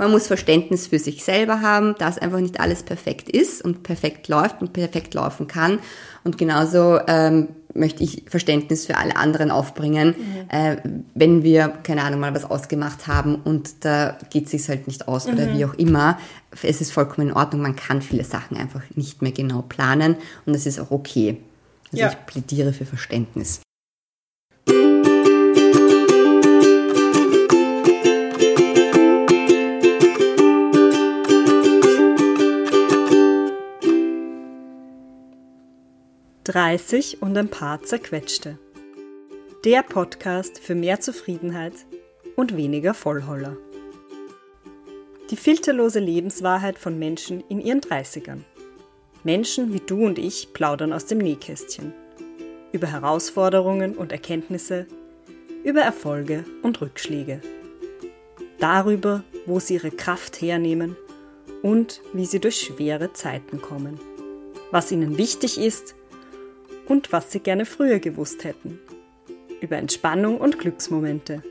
Man muss Verständnis für sich selber haben, dass einfach nicht alles perfekt ist und perfekt läuft und perfekt laufen kann. Und genauso ähm, möchte ich Verständnis für alle anderen aufbringen, mhm. äh, wenn wir, keine Ahnung, mal was ausgemacht haben und da geht es sich halt nicht aus mhm. oder wie auch immer. Es ist vollkommen in Ordnung, man kann viele Sachen einfach nicht mehr genau planen und das ist auch okay. Also ja. ich plädiere für Verständnis. 30 und ein paar zerquetschte. Der Podcast für mehr Zufriedenheit und weniger Vollholler. Die filterlose Lebenswahrheit von Menschen in ihren 30ern. Menschen wie du und ich plaudern aus dem Nähkästchen. Über Herausforderungen und Erkenntnisse, über Erfolge und Rückschläge. Darüber, wo sie ihre Kraft hernehmen und wie sie durch schwere Zeiten kommen. Was ihnen wichtig ist und was sie gerne früher gewusst hätten. Über Entspannung und Glücksmomente.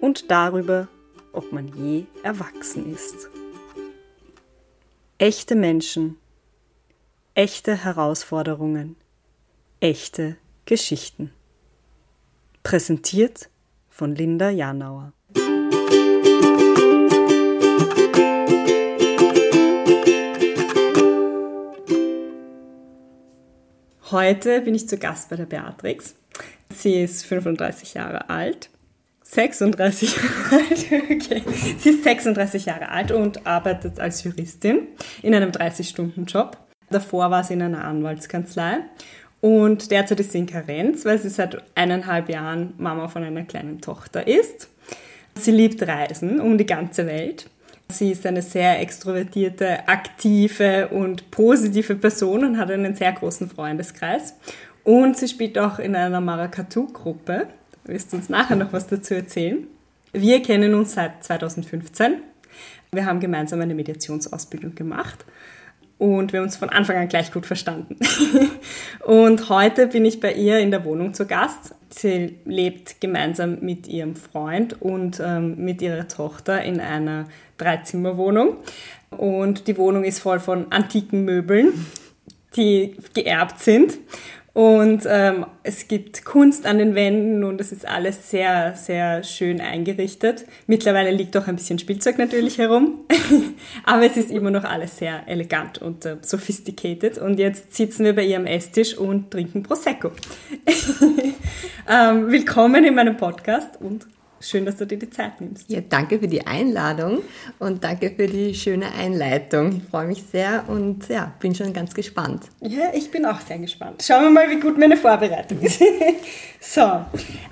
Und darüber, ob man je erwachsen ist. Echte Menschen, echte Herausforderungen, echte Geschichten. Präsentiert von Linda Janauer. Heute bin ich zu Gast bei der Beatrix. Sie ist 35 Jahre alt. 36 Jahre alt, okay. Sie ist 36 Jahre alt und arbeitet als Juristin in einem 30-Stunden-Job. Davor war sie in einer Anwaltskanzlei und derzeit ist sie in Karenz, weil sie seit eineinhalb Jahren Mama von einer kleinen Tochter ist. Sie liebt Reisen um die ganze Welt Sie ist eine sehr extrovertierte, aktive und positive Person und hat einen sehr großen Freundeskreis. Und sie spielt auch in einer Maracatu-Gruppe. Du wirst uns nachher noch was dazu erzählen. Wir kennen uns seit 2015. Wir haben gemeinsam eine Mediationsausbildung gemacht und wir haben uns von Anfang an gleich gut verstanden. und heute bin ich bei ihr in der Wohnung zu Gast. Sie lebt gemeinsam mit ihrem Freund und ähm, mit ihrer Tochter in einer Dreizimmerwohnung. Und die Wohnung ist voll von antiken Möbeln, die geerbt sind. Und ähm, es gibt Kunst an den Wänden und es ist alles sehr, sehr schön eingerichtet. Mittlerweile liegt auch ein bisschen Spielzeug natürlich herum, aber es ist immer noch alles sehr elegant und äh, sophisticated. Und jetzt sitzen wir bei ihrem Esstisch und trinken Prosecco. ähm, willkommen in meinem Podcast und Schön, dass du dir die Zeit nimmst. Ja, danke für die Einladung und danke für die schöne Einleitung. Ich freue mich sehr und ja, bin schon ganz gespannt. Ja, ich bin auch sehr gespannt. Schauen wir mal, wie gut meine Vorbereitung ist. so,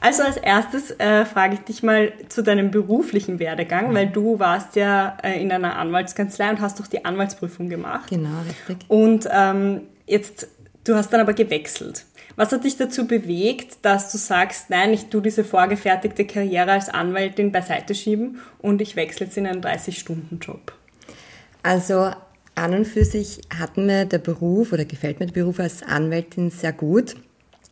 also als erstes äh, frage ich dich mal zu deinem beruflichen Werdegang, weil du warst ja äh, in einer Anwaltskanzlei und hast doch die Anwaltsprüfung gemacht. Genau, richtig. Und ähm, jetzt, du hast dann aber gewechselt. Was hat dich dazu bewegt, dass du sagst, nein, ich tue diese vorgefertigte Karriere als Anwältin beiseite schieben und ich wechsle jetzt in einen 30-Stunden-Job? Also an und für sich hat mir der Beruf oder gefällt mir der Beruf als Anwältin sehr gut.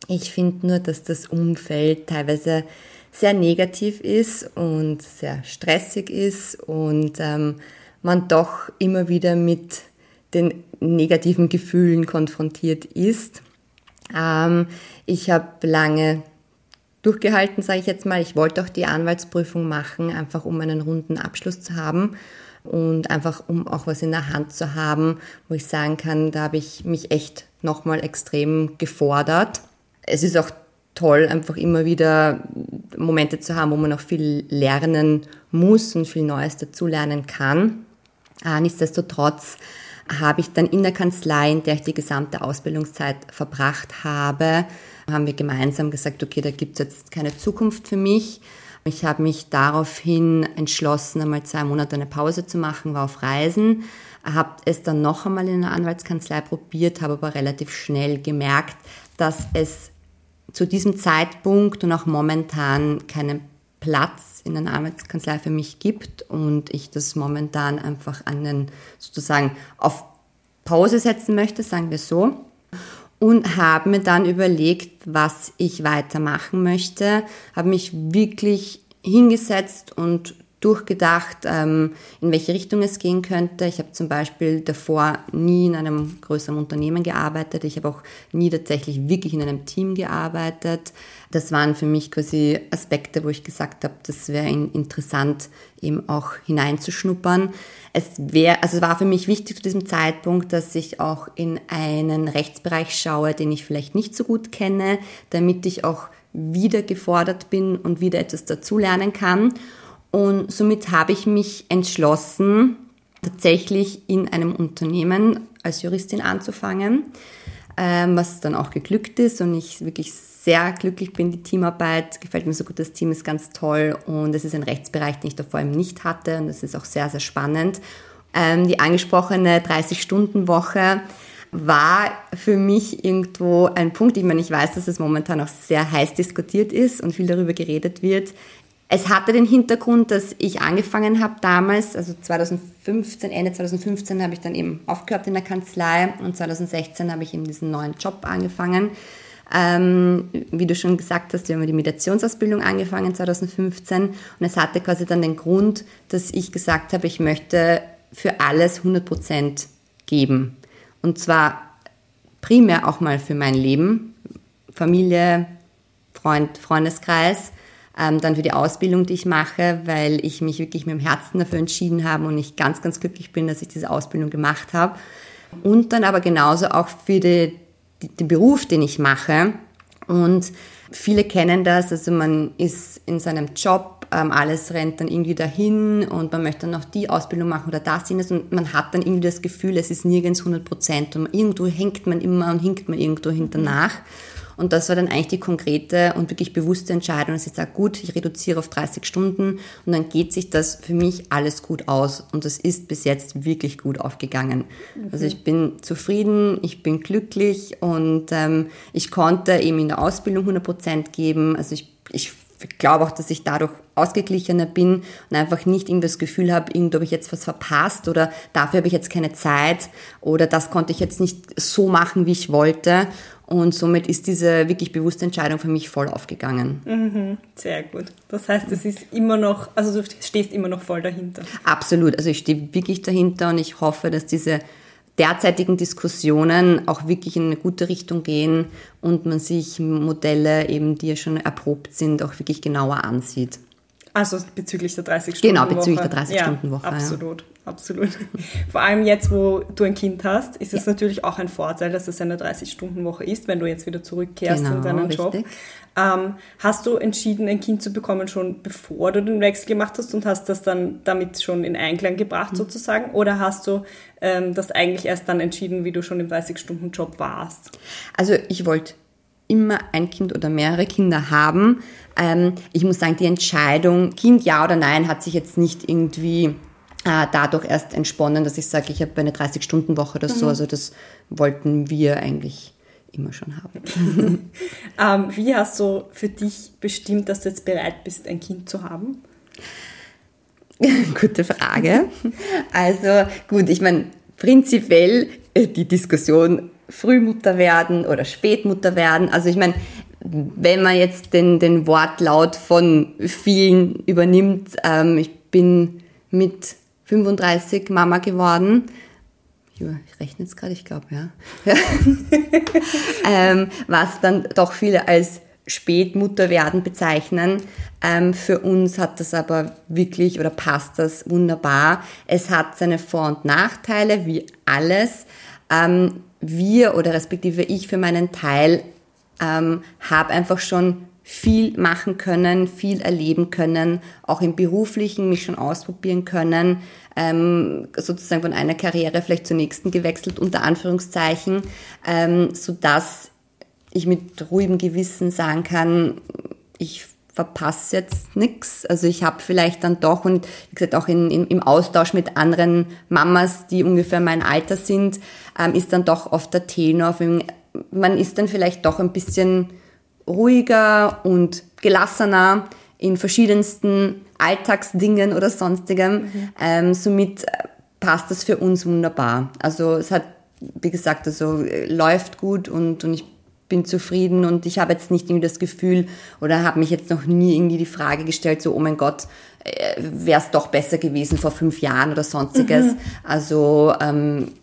Ich finde nur, dass das Umfeld teilweise sehr negativ ist und sehr stressig ist und ähm, man doch immer wieder mit den negativen Gefühlen konfrontiert ist. Ähm, ich habe lange durchgehalten, sage ich jetzt mal. Ich wollte auch die Anwaltsprüfung machen, einfach um einen runden Abschluss zu haben und einfach um auch was in der Hand zu haben, wo ich sagen kann, da habe ich mich echt nochmal extrem gefordert. Es ist auch toll, einfach immer wieder Momente zu haben, wo man noch viel lernen muss und viel Neues dazulernen kann. Äh, nichtsdestotrotz habe ich dann in der Kanzlei, in der ich die gesamte Ausbildungszeit verbracht habe, haben wir gemeinsam gesagt, okay, da gibt es jetzt keine Zukunft für mich. Ich habe mich daraufhin entschlossen, einmal zwei Monate eine Pause zu machen, war auf Reisen, habe es dann noch einmal in der Anwaltskanzlei probiert, habe aber relativ schnell gemerkt, dass es zu diesem Zeitpunkt und auch momentan keinen Platz in einer Arbeitskanzlei für mich gibt und ich das momentan einfach an den sozusagen auf Pause setzen möchte, sagen wir so. Und habe mir dann überlegt, was ich weitermachen möchte, habe mich wirklich hingesetzt und durchgedacht, ähm, in welche Richtung es gehen könnte. Ich habe zum Beispiel davor nie in einem größeren Unternehmen gearbeitet. Ich habe auch nie tatsächlich wirklich in einem Team gearbeitet. Das waren für mich quasi Aspekte, wo ich gesagt habe, das wäre interessant, eben auch hineinzuschnuppern. Es wäre, also es war für mich wichtig zu diesem Zeitpunkt, dass ich auch in einen Rechtsbereich schaue, den ich vielleicht nicht so gut kenne, damit ich auch wieder gefordert bin und wieder etwas dazulernen kann. Und somit habe ich mich entschlossen, tatsächlich in einem Unternehmen als Juristin anzufangen, ähm, was dann auch geglückt ist und ich wirklich sehr glücklich bin. Die Teamarbeit gefällt mir so gut, das Team ist ganz toll und es ist ein Rechtsbereich, den ich davor eben nicht hatte und das ist auch sehr, sehr spannend. Ähm, die angesprochene 30-Stunden-Woche war für mich irgendwo ein Punkt. Ich meine, ich weiß, dass es momentan auch sehr heiß diskutiert ist und viel darüber geredet wird. Es hatte den Hintergrund, dass ich angefangen habe damals, also 2015, Ende 2015 habe ich dann eben aufgehört in der Kanzlei und 2016 habe ich eben diesen neuen Job angefangen. Ähm, wie du schon gesagt hast, wir haben die Mediationsausbildung angefangen 2015 und es hatte quasi dann den Grund, dass ich gesagt habe, ich möchte für alles 100 Prozent geben. Und zwar primär auch mal für mein Leben, Familie, Freund, Freundeskreis, ähm, dann für die Ausbildung, die ich mache, weil ich mich wirklich mit dem Herzen dafür entschieden habe und ich ganz, ganz glücklich bin, dass ich diese Ausbildung gemacht habe. Und dann aber genauso auch für die, den Beruf, den ich mache. Und viele kennen das, also man ist in seinem Job, ähm, alles rennt dann irgendwie dahin und man möchte dann noch die Ausbildung machen oder das jenes und man hat dann irgendwie das Gefühl, es ist nirgends 100 Prozent und irgendwo hängt man immer und hinkt man irgendwo hinternach. Und das war dann eigentlich die konkrete und wirklich bewusste Entscheidung, dass ich sage, gut, ich reduziere auf 30 Stunden und dann geht sich das für mich alles gut aus. Und das ist bis jetzt wirklich gut aufgegangen. Mhm. Also ich bin zufrieden, ich bin glücklich und ähm, ich konnte eben in der Ausbildung 100 Prozent geben. Also ich, ich glaube auch, dass ich dadurch ausgeglichener bin und einfach nicht irgendwie das Gefühl habe, irgendwo habe ich jetzt was verpasst oder dafür habe ich jetzt keine Zeit oder das konnte ich jetzt nicht so machen, wie ich wollte. Und somit ist diese wirklich bewusste Entscheidung für mich voll aufgegangen. Mhm, sehr gut. Das heißt, es ist immer noch, also du stehst immer noch voll dahinter. Absolut. Also ich stehe wirklich dahinter und ich hoffe, dass diese derzeitigen Diskussionen auch wirklich in eine gute Richtung gehen und man sich Modelle eben, die ja schon erprobt sind, auch wirklich genauer ansieht. Also bezüglich der 30-Stunden-Woche. Genau, bezüglich der 30-Stunden-Woche. Ja, absolut, ja. Absolut. Vor allem jetzt, wo du ein Kind hast, ist es ja. natürlich auch ein Vorteil, dass es eine 30-Stunden-Woche ist, wenn du jetzt wieder zurückkehrst genau, in deinen richtig. Job. Ähm, hast du entschieden, ein Kind zu bekommen, schon bevor du den Wechsel gemacht hast und hast das dann damit schon in Einklang gebracht mhm. sozusagen? Oder hast du ähm, das eigentlich erst dann entschieden, wie du schon im 30-Stunden-Job warst? Also ich wollte immer ein Kind oder mehrere Kinder haben. Ähm, ich muss sagen, die Entscheidung, Kind ja oder nein, hat sich jetzt nicht irgendwie dadurch erst entsponnen, dass ich sage, ich habe eine 30-Stunden-Woche oder so. Mhm. Also das wollten wir eigentlich immer schon haben. ähm, wie hast du für dich bestimmt, dass du jetzt bereit bist, ein Kind zu haben? Gute Frage. Also gut, ich meine, prinzipiell äh, die Diskussion Frühmutter werden oder Spätmutter werden. Also ich meine, wenn man jetzt den, den Wortlaut von vielen übernimmt, ähm, ich bin mit 35 Mama geworden. Ich rechne jetzt gerade, ich glaube, ja. ähm, was dann doch viele als Spätmutter werden bezeichnen. Ähm, für uns hat das aber wirklich oder passt das wunderbar. Es hat seine Vor- und Nachteile, wie alles. Ähm, wir oder respektive ich für meinen Teil ähm, habe einfach schon viel machen können, viel erleben können, auch im beruflichen mich schon ausprobieren können, ähm, sozusagen von einer Karriere vielleicht zur nächsten gewechselt, unter Anführungszeichen, ähm, so dass ich mit ruhigem Gewissen sagen kann, ich verpasse jetzt nichts. Also ich habe vielleicht dann doch und wie gesagt auch in, in, im Austausch mit anderen Mamas, die ungefähr mein Alter sind, ähm, ist dann doch oft der Tenor. Man ist dann vielleicht doch ein bisschen ruhiger und gelassener in verschiedensten Alltagsdingen oder sonstigem. Mhm. Ähm, somit passt das für uns wunderbar. Also es hat, wie gesagt, also läuft gut und, und ich bin zufrieden und ich habe jetzt nicht irgendwie das Gefühl oder habe mich jetzt noch nie irgendwie die Frage gestellt, so, oh mein Gott, äh, wäre es doch besser gewesen vor fünf Jahren oder sonstiges. Mhm. Also ähm,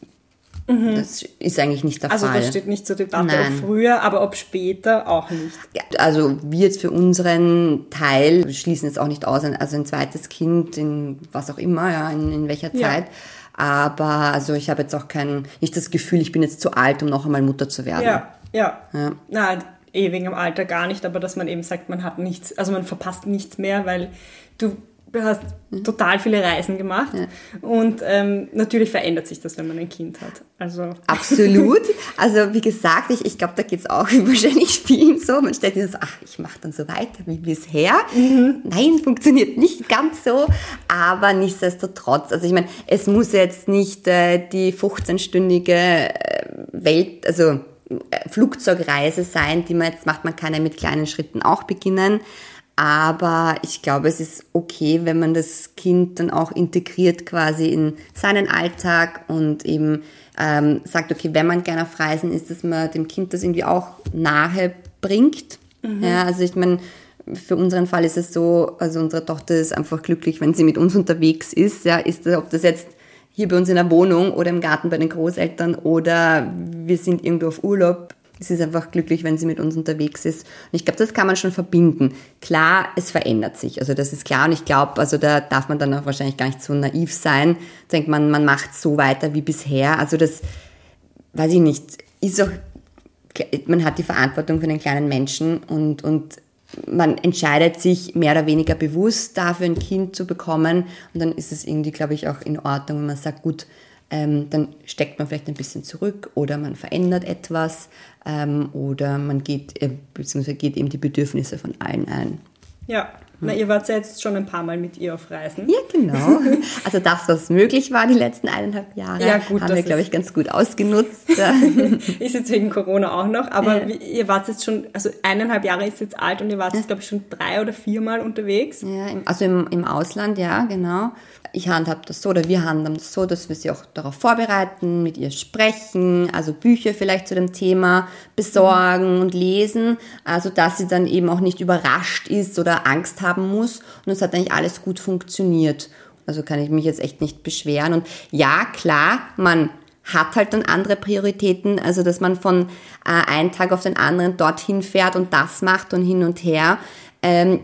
Mhm. Das ist eigentlich nicht der also Fall. Also das steht nicht zur Debatte, Nein. ob früher, aber ob später auch nicht. Also wir jetzt für unseren Teil schließen jetzt auch nicht aus, also ein zweites Kind in was auch immer, ja, in, in welcher Zeit. Ja. Aber also ich habe jetzt auch kein, nicht das Gefühl, ich bin jetzt zu alt, um noch einmal Mutter zu werden. Ja, ja. ja. Na, eh wegen dem Alter gar nicht, aber dass man eben sagt, man hat nichts, also man verpasst nichts mehr, weil du du hast mhm. total viele Reisen gemacht ja. und ähm, natürlich verändert sich das, wenn man ein Kind hat. Also Absolut. Also wie gesagt, ich, ich glaube, da geht es auch wahrscheinlich vielen so. Man stellt sich so, ach, ich mache dann so weiter wie bisher. Mhm. Nein, funktioniert nicht ganz so, aber nichtsdestotrotz. Also ich meine, es muss jetzt nicht äh, die 15-stündige äh, Welt, also äh, Flugzeugreise sein, die man jetzt macht. Man kann ja mit kleinen Schritten auch beginnen. Aber ich glaube, es ist okay, wenn man das Kind dann auch integriert quasi in seinen Alltag und eben ähm, sagt, okay, wenn man gerne auf Reisen ist, dass man dem Kind das irgendwie auch nahe bringt. Mhm. Ja, also ich meine, für unseren Fall ist es so, also unsere Tochter ist einfach glücklich, wenn sie mit uns unterwegs ist. Ja, ist das, ob das jetzt hier bei uns in der Wohnung oder im Garten bei den Großeltern oder wir sind irgendwo auf Urlaub Sie ist einfach glücklich, wenn sie mit uns unterwegs ist. Und ich glaube, das kann man schon verbinden. Klar, es verändert sich. Also das ist klar. Und ich glaube, also da darf man dann auch wahrscheinlich gar nicht so naiv sein. Denkt man, man macht so weiter wie bisher. Also das, weiß ich nicht, ist auch, man hat die Verantwortung für den kleinen Menschen und, und man entscheidet sich mehr oder weniger bewusst dafür, ein Kind zu bekommen. Und dann ist es irgendwie, glaube ich, auch in Ordnung, wenn man sagt, gut, ähm, dann steckt man vielleicht ein bisschen zurück oder man verändert etwas ähm, oder man geht, äh, beziehungsweise geht eben die Bedürfnisse von allen ein. Ja, na, ihr wart ja jetzt schon ein paar Mal mit ihr auf Reisen. Ja, genau. Also das, was möglich war die letzten eineinhalb Jahre, ja, gut, haben wir, glaube ich, ganz gut ausgenutzt. ist jetzt wegen Corona auch noch, aber ja. ihr wart jetzt schon, also eineinhalb Jahre ist jetzt alt und ihr wart jetzt, glaube ich, schon drei oder viermal unterwegs. Ja, also im, im Ausland, ja, genau. Ich handhabe das so, oder wir handhaben das so, dass wir sie auch darauf vorbereiten, mit ihr sprechen, also Bücher vielleicht zu dem Thema besorgen mhm. und lesen, also dass sie dann eben auch nicht überrascht ist oder Angst haben muss. Und es hat eigentlich alles gut funktioniert. Also kann ich mich jetzt echt nicht beschweren. Und ja, klar, man hat halt dann andere Prioritäten, also dass man von äh, einem Tag auf den anderen dorthin fährt und das macht und hin und her. Ähm,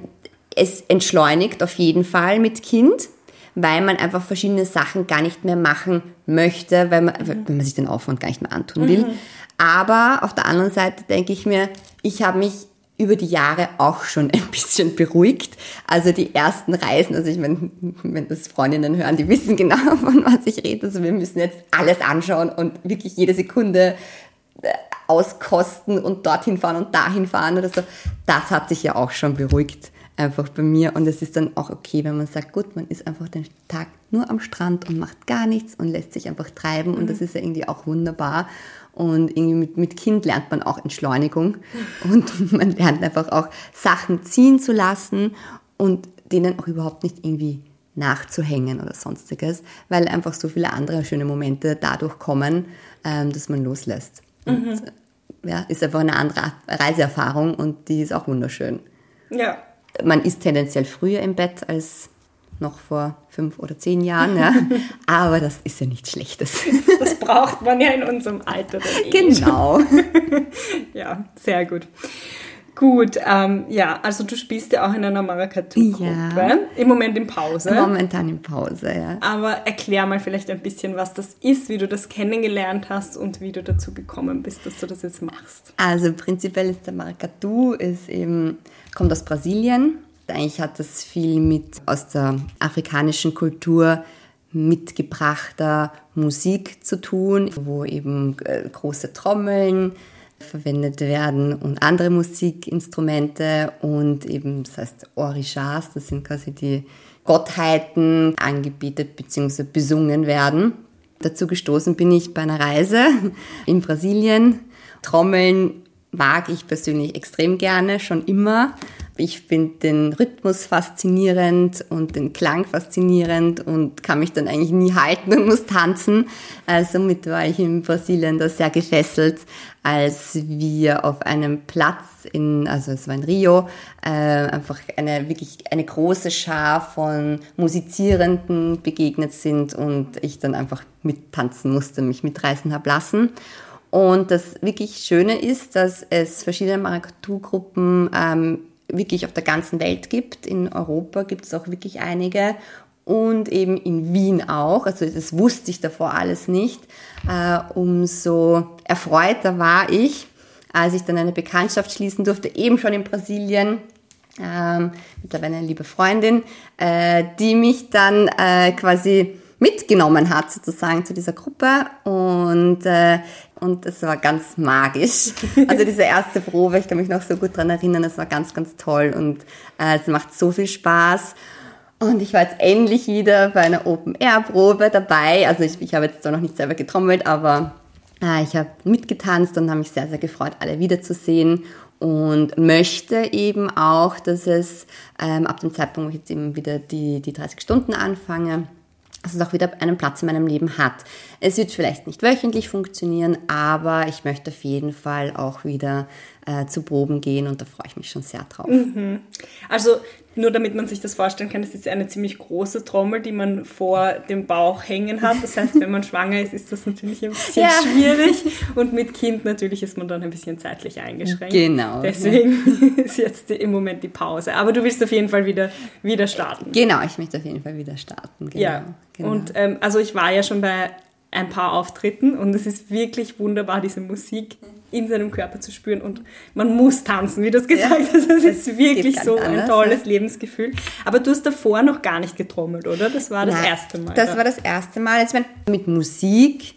es entschleunigt auf jeden Fall mit Kind, weil man einfach verschiedene Sachen gar nicht mehr machen möchte, weil man, mhm. wenn man sich den Aufwand gar nicht mehr antun will. Mhm. Aber auf der anderen Seite denke ich mir, ich habe mich über die Jahre auch schon ein bisschen beruhigt. Also die ersten Reisen, also ich meine, wenn das Freundinnen hören, die wissen genau, von was ich rede. Also wir müssen jetzt alles anschauen und wirklich jede Sekunde äh, auskosten und dorthin fahren und dahin fahren oder so. Das hat sich ja auch schon beruhigt einfach bei mir und es ist dann auch okay, wenn man sagt, gut, man ist einfach den Tag nur am Strand und macht gar nichts und lässt sich einfach treiben und das mhm. ist ja irgendwie auch wunderbar und irgendwie mit, mit Kind lernt man auch Entschleunigung und man lernt einfach auch Sachen ziehen zu lassen und denen auch überhaupt nicht irgendwie nachzuhängen oder sonstiges, weil einfach so viele andere schöne Momente dadurch kommen, ähm, dass man loslässt. Und, mhm. ja, ist einfach eine andere Reiseerfahrung und die ist auch wunderschön. Ja. Man ist tendenziell früher im Bett als noch vor fünf oder zehn Jahren, ja. aber das ist ja nichts Schlechtes. Das braucht man ja in unserem Alter. Eh genau. ja, sehr gut. Gut, ähm, ja, also du spielst ja auch in einer Maracatu-Gruppe. Ja. Im Moment in Pause. Momentan in Pause, ja. Aber erklär mal vielleicht ein bisschen, was das ist, wie du das kennengelernt hast und wie du dazu gekommen bist, dass du das jetzt machst. Also prinzipiell ist der Maracatu, ist eben, kommt aus Brasilien eigentlich hat das viel mit aus der afrikanischen Kultur mitgebrachter Musik zu tun, wo eben äh, große Trommeln verwendet werden und andere Musikinstrumente und eben, das heißt Orishas, das sind quasi die Gottheiten angebetet bzw. besungen werden. Dazu gestoßen bin ich bei einer Reise in Brasilien. Trommeln mag ich persönlich extrem gerne, schon immer. Ich finde den Rhythmus faszinierend und den Klang faszinierend und kann mich dann eigentlich nie halten und muss tanzen. Äh, somit war ich in Brasilien da sehr gefesselt, als wir auf einem Platz in, also es war in Rio, äh, einfach eine wirklich eine große Schar von Musizierenden begegnet sind und ich dann einfach mittanzen musste, mich mitreißen habe lassen. Und das wirklich Schöne ist, dass es verschiedene Maracatu-Gruppen ähm, wirklich auf der ganzen Welt gibt. In Europa gibt es auch wirklich einige und eben in Wien auch. Also das wusste ich davor alles nicht. Äh, umso erfreuter war ich, als ich dann eine Bekanntschaft schließen durfte, eben schon in Brasilien. Ähm, mittlerweile eine liebe Freundin, äh, die mich dann äh, quasi mitgenommen hat sozusagen zu dieser Gruppe und äh, und es war ganz magisch. Also diese erste Probe, ich kann mich noch so gut dran erinnern, es war ganz, ganz toll und äh, es macht so viel Spaß. Und ich war jetzt endlich wieder bei einer Open-Air-Probe dabei. Also ich, ich habe jetzt zwar noch nicht selber getrommelt, aber äh, ich habe mitgetanzt und habe mich sehr, sehr gefreut, alle wiederzusehen und möchte eben auch, dass es ähm, ab dem Zeitpunkt, wo ich jetzt eben wieder die, die 30 Stunden anfange, dass es auch wieder einen Platz in meinem Leben hat. Es wird vielleicht nicht wöchentlich funktionieren, aber ich möchte auf jeden Fall auch wieder äh, zu Proben gehen und da freue ich mich schon sehr drauf. Mhm. Also nur damit man sich das vorstellen kann, das ist eine ziemlich große Trommel, die man vor dem Bauch hängen hat. Das heißt, wenn man schwanger ist, ist das natürlich ein bisschen ja. schwierig. Und mit Kind natürlich ist man dann ein bisschen zeitlich eingeschränkt. Genau. Deswegen ja. ist jetzt im Moment die Pause. Aber du willst auf jeden Fall wieder, wieder starten. Genau, ich möchte auf jeden Fall wieder starten. Genau. Ja. Genau. Und ähm, also ich war ja schon bei ein paar Auftritten und es ist wirklich wunderbar, diese Musik in seinem Körper zu spüren und man muss tanzen, wie du es gesagt ja, hast. Das ist wirklich so ein anders, tolles ja. Lebensgefühl. Aber du hast davor noch gar nicht getrommelt, oder? Das war das Nein, erste Mal. Das ja. war das erste Mal. Also mit Musik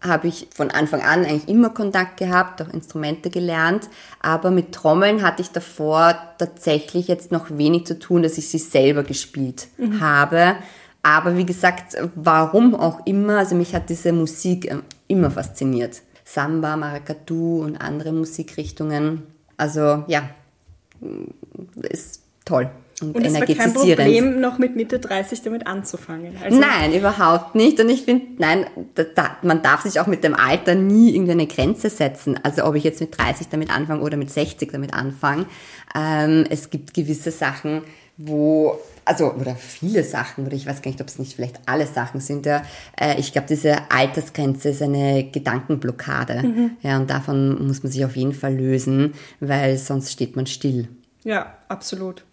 habe ich von Anfang an eigentlich immer Kontakt gehabt, auch Instrumente gelernt, aber mit Trommeln hatte ich davor tatsächlich jetzt noch wenig zu tun, dass ich sie selber gespielt mhm. habe. Aber wie gesagt, warum auch immer, also mich hat diese Musik äh, immer fasziniert. Samba, Maracatu und andere Musikrichtungen. Also ja, ist toll. Und, und es war kein Problem, noch mit Mitte 30 damit anzufangen. Also nein, überhaupt nicht. Und ich finde, nein, da, da, man darf sich auch mit dem Alter nie irgendeine Grenze setzen. Also ob ich jetzt mit 30 damit anfange oder mit 60 damit anfange. Ähm, es gibt gewisse Sachen, wo also oder viele Sachen, oder ich weiß gar nicht, ob es nicht vielleicht alle Sachen sind, ja, äh, ich glaube, diese Altersgrenze ist eine Gedankenblockade. Mhm. Ja, und davon muss man sich auf jeden Fall lösen, weil sonst steht man still. Ja, absolut.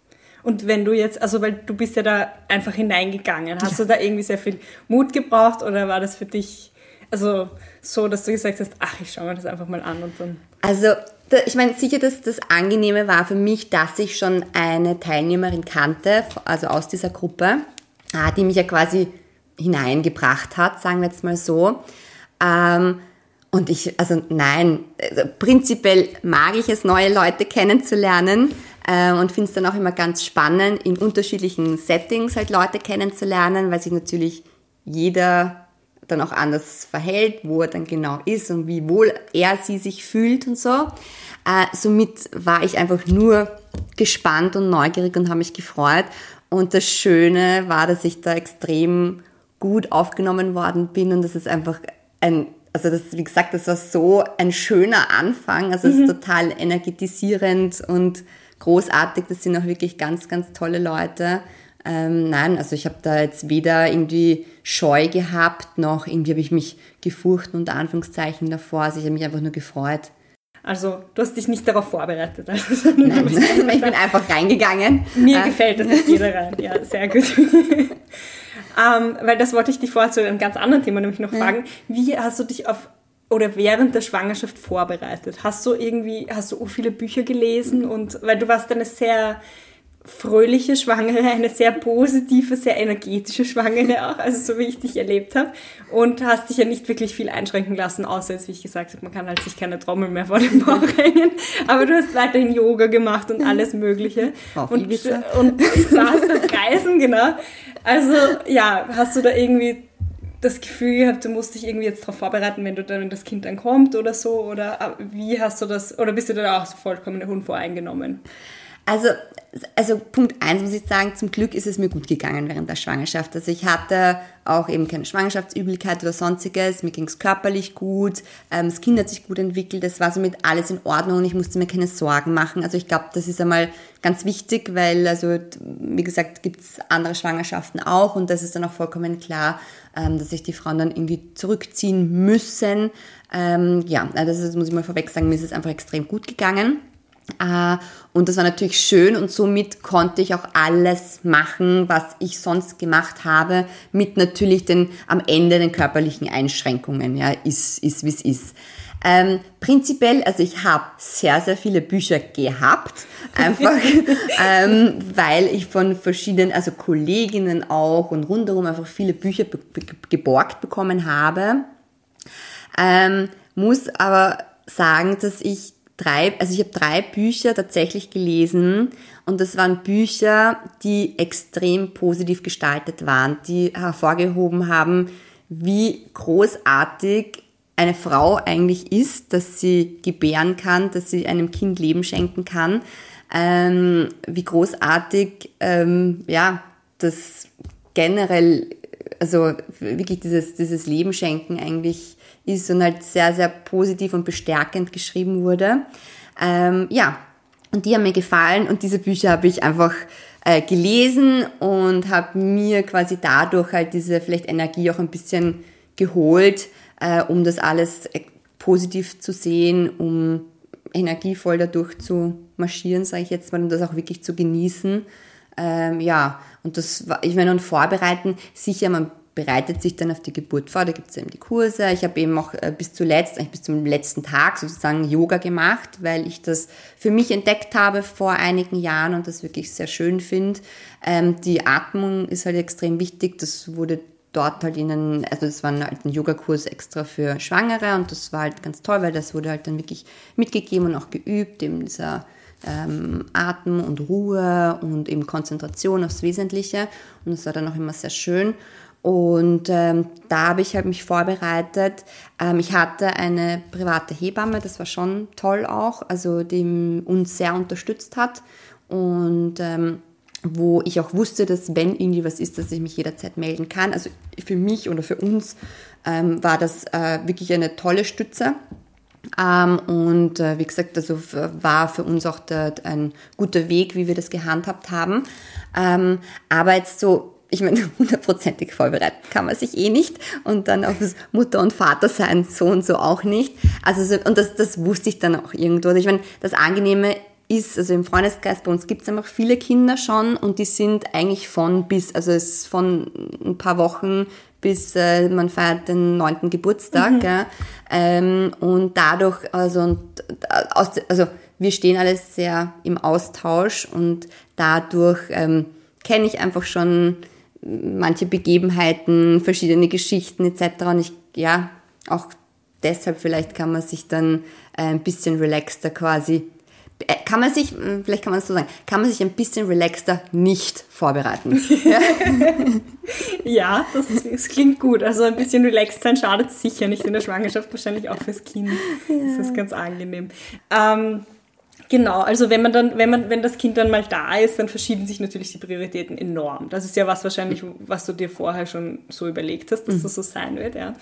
Und wenn du jetzt, also weil du bist ja da einfach hineingegangen, hast ja. du da irgendwie sehr viel Mut gebraucht oder war das für dich also so, dass du gesagt hast, ach, ich schaue mir das einfach mal an und dann. Also ich meine, sicher, dass das Angenehme war für mich, dass ich schon eine Teilnehmerin kannte, also aus dieser Gruppe, ah, die mich ja quasi hineingebracht hat, sagen wir jetzt mal so. Ähm, und ich, also nein, also prinzipiell mag ich es, neue Leute kennenzulernen und finde es dann auch immer ganz spannend, in unterschiedlichen Settings halt Leute kennenzulernen, weil sich natürlich jeder dann auch anders verhält, wo er dann genau ist und wie wohl er sie sich fühlt und so. Äh, somit war ich einfach nur gespannt und neugierig und habe mich gefreut. Und das Schöne war, dass ich da extrem gut aufgenommen worden bin und das ist einfach ein, also das, wie gesagt, das war so ein schöner Anfang. Also es mhm. ist total energetisierend und großartig. Das sind auch wirklich ganz, ganz tolle Leute. Ähm, nein, also ich habe da jetzt weder irgendwie Scheu gehabt, noch irgendwie habe ich mich gefurcht, unter Anführungszeichen davor. Also ich habe mich einfach nur gefreut. Also du hast dich nicht darauf vorbereitet. Also, nein, ich bin einfach reingegangen. Mir äh. gefällt das, ich gehe da rein. Ja, sehr gut. ähm, weil das wollte ich dich vorher zu einem ganz anderen Thema nämlich noch fragen. Wie hast du dich auf oder während der Schwangerschaft vorbereitet? Hast du irgendwie, hast du viele Bücher gelesen und weil du warst eine sehr fröhliche Schwangere, eine sehr positive, sehr energetische Schwangere auch, also so wie ich dich erlebt habe. Und hast dich ja nicht wirklich viel einschränken lassen, außer jetzt, wie ich gesagt habe, man kann halt sich keine Trommel mehr vor den Bauch hängen. Aber du hast weiterhin Yoga gemacht und alles Mögliche. Auf und, Ibiza. und warst auf Reisen, genau. Also ja, hast du da irgendwie das Gefühl gehabt, du musst dich irgendwie jetzt darauf vorbereiten, wenn du dann, wenn das Kind dann kommt oder so? Oder äh, wie hast du das, oder bist du dann auch so vollkommen unvoreingenommen? Also, also Punkt eins muss ich sagen, zum Glück ist es mir gut gegangen während der Schwangerschaft. Also ich hatte auch eben keine Schwangerschaftsübelkeit oder sonstiges, mir ging es körperlich gut, ähm, das Kind hat sich gut entwickelt, es war somit alles in Ordnung und ich musste mir keine Sorgen machen. Also ich glaube, das ist einmal ganz wichtig, weil, also wie gesagt, gibt es andere Schwangerschaften auch und das ist dann auch vollkommen klar, ähm, dass sich die Frauen dann irgendwie zurückziehen müssen. Ähm, ja, also das muss ich mal vorweg sagen, mir ist es einfach extrem gut gegangen. Äh, und das war natürlich schön und somit konnte ich auch alles machen, was ich sonst gemacht habe, mit natürlich den am Ende den körperlichen Einschränkungen. Ja, ist ist wie es ist. Ähm, prinzipiell, also ich habe sehr, sehr viele Bücher gehabt, einfach ähm, weil ich von verschiedenen, also Kolleginnen auch und rundherum einfach viele Bücher be geborgt bekommen habe. Ähm, muss aber sagen, dass ich drei, also ich habe drei Bücher tatsächlich gelesen und das waren Bücher, die extrem positiv gestaltet waren, die hervorgehoben haben, wie großartig eine Frau eigentlich ist, dass sie gebären kann, dass sie einem Kind Leben schenken kann, ähm, wie großartig, ähm, ja, das generell, also wirklich dieses, dieses Leben schenken eigentlich ist und halt sehr, sehr positiv und bestärkend geschrieben wurde. Ähm, ja, und die haben mir gefallen und diese Bücher habe ich einfach äh, gelesen und habe mir quasi dadurch halt diese vielleicht Energie auch ein bisschen geholt, äh, um das alles äh, positiv zu sehen, um energievoll dadurch zu marschieren, sage ich jetzt mal, und das auch wirklich zu genießen. Ähm, ja, und das war, ich meine, und vorbereiten, sicher, man bereitet sich dann auf die Geburt vor, da gibt es eben die Kurse. Ich habe eben auch äh, bis zuletzt, eigentlich bis zum letzten Tag sozusagen Yoga gemacht, weil ich das für mich entdeckt habe vor einigen Jahren und das wirklich sehr schön finde. Ähm, die Atmung ist halt extrem wichtig, das wurde dort halt ihnen, also das war halt ein Yogakurs extra für Schwangere und das war halt ganz toll, weil das wurde halt dann wirklich mitgegeben und auch geübt, eben dieser ähm, Atem und Ruhe und eben Konzentration aufs Wesentliche und das war dann auch immer sehr schön. Und ähm, da habe ich halt mich vorbereitet. Ähm, ich hatte eine private Hebamme, das war schon toll auch, also die uns sehr unterstützt hat und ähm, wo ich auch wusste, dass wenn irgendwie was ist, dass ich mich jederzeit melden kann. Also für mich oder für uns ähm, war das äh, wirklich eine tolle Stütze. Ähm, und äh, wie gesagt, also war für uns auch der, ein guter Weg, wie wir das gehandhabt haben. Ähm, aber jetzt so ich meine, hundertprozentig vorbereiten kann man sich eh nicht und dann auf das Mutter und Vater sein so und so auch nicht. Also so, und das, das wusste ich dann auch irgendwo. Ich meine, das Angenehme ist, also im Freundeskreis bei uns gibt es einfach viele Kinder schon und die sind eigentlich von bis, also es ist von ein paar Wochen bis äh, man feiert den neunten Geburtstag. Mhm. Ähm, und dadurch, also, und, äh, aus, also wir stehen alles sehr im Austausch und dadurch ähm, kenne ich einfach schon manche Begebenheiten, verschiedene Geschichten etc. Und ich, ja, auch deshalb vielleicht kann man sich dann äh, ein bisschen relaxter quasi, äh, kann man sich, hm, vielleicht kann man es so sagen, kann man sich ein bisschen relaxter nicht vorbereiten. ja, ja das, das, klingt gut. Also ein bisschen relaxed sein schadet sicher nicht in der Schwangerschaft, wahrscheinlich auch fürs Kind. Ja. Das ist ganz angenehm. Ähm, Genau, also wenn man dann, wenn man, wenn das Kind dann mal da ist, dann verschieben sich natürlich die Prioritäten enorm. Das ist ja was wahrscheinlich, was du dir vorher schon so überlegt hast, dass mhm. das so sein wird, ja.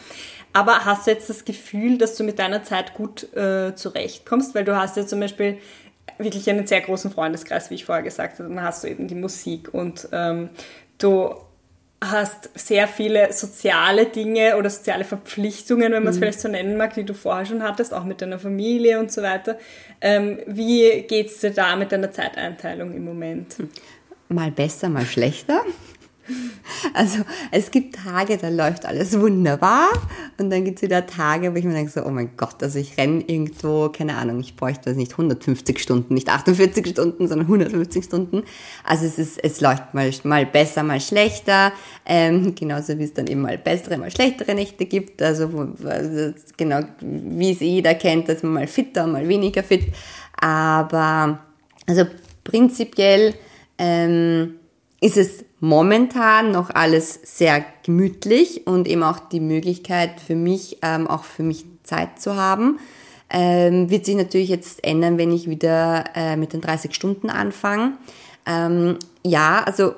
Aber hast du jetzt das Gefühl, dass du mit deiner Zeit gut äh, zurechtkommst? Weil du hast ja zum Beispiel wirklich einen sehr großen Freundeskreis, wie ich vorher gesagt habe. Dann hast du eben die Musik und ähm, du hast sehr viele soziale Dinge oder soziale Verpflichtungen, wenn man es mhm. vielleicht so nennen mag, die du vorher schon hattest, auch mit deiner Familie und so weiter. Ähm, wie geht es dir da mit deiner Zeiteinteilung im Moment? Mal besser, mal schlechter. Also es gibt Tage, da läuft alles wunderbar und dann gibt es wieder Tage, wo ich mir denke so, oh mein Gott, also ich renne irgendwo, keine Ahnung, ich bräuchte das nicht 150 Stunden, nicht 48 Stunden, sondern 150 Stunden. Also es ist, es läuft mal, mal besser, mal schlechter, ähm, genauso wie es dann eben mal bessere, mal schlechtere Nächte gibt, also, also genau, wie es jeder kennt, dass man mal fitter, mal weniger fit, aber also prinzipiell ähm, ist es momentan noch alles sehr gemütlich und eben auch die Möglichkeit für mich, ähm, auch für mich Zeit zu haben. Ähm, wird sich natürlich jetzt ändern, wenn ich wieder äh, mit den 30 Stunden anfange. Ähm, ja, also